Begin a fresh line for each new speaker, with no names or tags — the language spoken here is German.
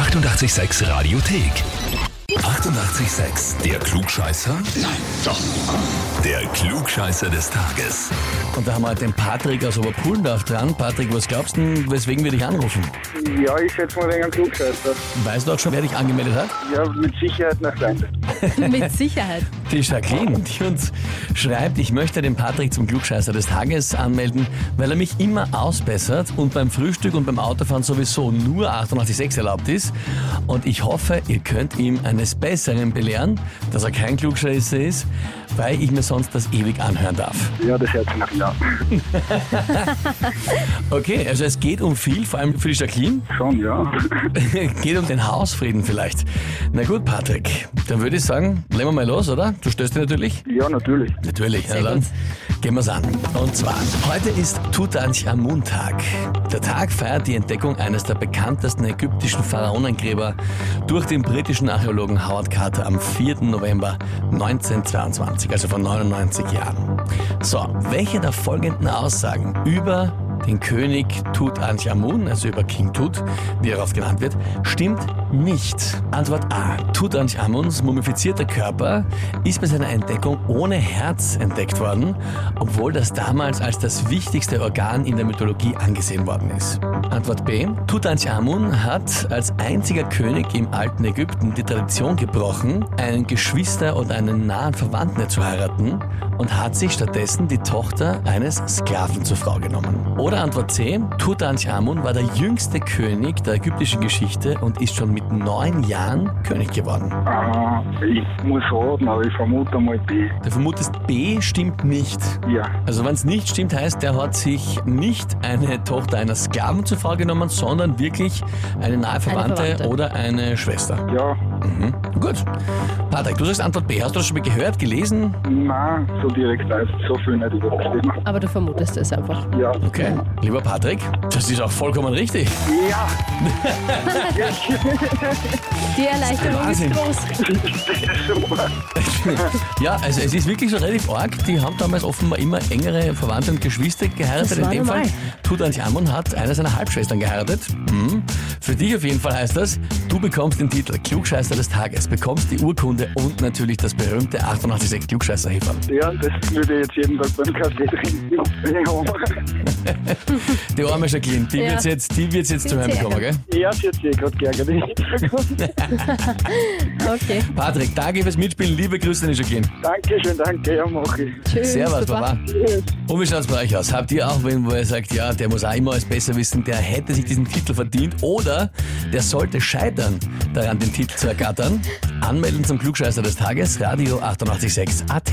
886 Radiothek. 88,6. Der Klugscheißer? Nein, doch. Der Klugscheißer des Tages.
Und da haben wir den Patrick aus Oberpullendorf dran. Patrick, was glaubst du, weswegen wir dich anrufen?
Ja, ich schätze mal wegen einem Klugscheißer.
Weißt du auch schon, wer dich angemeldet hat?
Ja, mit Sicherheit nach Seite.
Mit Sicherheit.
Die Jacqueline, die uns schreibt, ich möchte den Patrick zum Klugscheißer des Tages anmelden, weil er mich immer ausbessert und beim Frühstück und beim Autofahren sowieso nur 88,6 erlaubt ist. Und ich hoffe, ihr könnt ihm eines Besseren belehren, dass er kein Klugscheißer ist, weil ich mir sonst das ewig anhören darf.
Ja, das hört sich nach ja.
Okay, also es geht um viel, vor allem für die Jacqueline.
Schon, ja.
geht um den Hausfrieden vielleicht. Na gut, Patrick, dann würde ich sagen, legen wir mal los, oder? Du stößt dich natürlich?
Ja, natürlich.
Natürlich,
Sehr
na dann
gut.
gehen wir's an. Und zwar, heute ist Tutanchamun-Tag. Der Tag feiert die Entdeckung eines der bekanntesten ägyptischen Pharaonengräber durch den britischen Archäologen Howard Carter am 4. November 1922, also vor 99 Jahren. So, welche der folgenden Aussagen über den König Tutanchamun, also über King Tut, wie er oft genannt wird, stimmt nicht. Antwort A. Tutanchamuns mumifizierter Körper ist bei seiner Entdeckung ohne Herz entdeckt worden, obwohl das damals als das wichtigste Organ in der Mythologie angesehen worden ist. Antwort B. Tutanchamun hat als einziger König im alten Ägypten die Tradition gebrochen, einen Geschwister oder einen nahen Verwandten zu heiraten und hat sich stattdessen die Tochter eines Sklaven zur Frau genommen. Oder Antwort C. Tutanchamun war der jüngste König der ägyptischen Geschichte und ist schon mit neun Jahren König geworden.
Ah, ich muss raten, aber ich vermute mal B.
Du vermutest B stimmt nicht.
Ja.
Also wenn es nicht stimmt, heißt, der hat sich nicht eine Tochter einer Sklaven zur Frau genommen, sondern wirklich eine nahe Verwandte,
Verwandte.
oder eine Schwester.
Ja,
Mhm. Gut. Patrick, du sagst Antwort B. Hast du das schon mal gehört, gelesen?
nein, so direkt weiß ich so viel nicht über das Thema.
Aber du vermutest es einfach.
Ja.
Okay. Lieber Patrick, das ist auch vollkommen richtig.
Ja,
Die Erleichterung
Wahnsinn.
ist groß.
super.
Ja, also es ist wirklich so relativ arg. Die haben damals offenbar immer engere Verwandte und Geschwister geheiratet. In dem Fall
normal.
Tutanchamun hat eine seiner Halbschwestern geheiratet. Mhm. Für dich auf jeden Fall heißt das, du bekommst den Titel Klugscheißer des Tages, bekommst die Urkunde und natürlich das berühmte 886 klugscheißer -Häferl.
Ja, das würde ich jetzt jeden Tag beim Kaffee trinken.
Die arme Jacqueline, die
Ja.
wird's jetzt, die wird's jetzt zu hören
Wird's
bekommen, gell?
ja sie hat sich gerade geärgert.
Okay.
Patrick, danke fürs Mitspielen. Liebe Grüße an die Jacqueline.
Dankeschön, danke, ja, mach ich.
Tschüss.
Servus,
Baba.
Baba. Und wie schaut's bei euch aus? Habt ihr auch wen, wo ihr sagt, ja, der muss auch immer alles besser wissen, der hätte sich diesen Titel verdient oder der sollte scheitern, daran den Titel zu ergattern? Anmelden zum Klugscheißer des Tages, Radio 886 AT.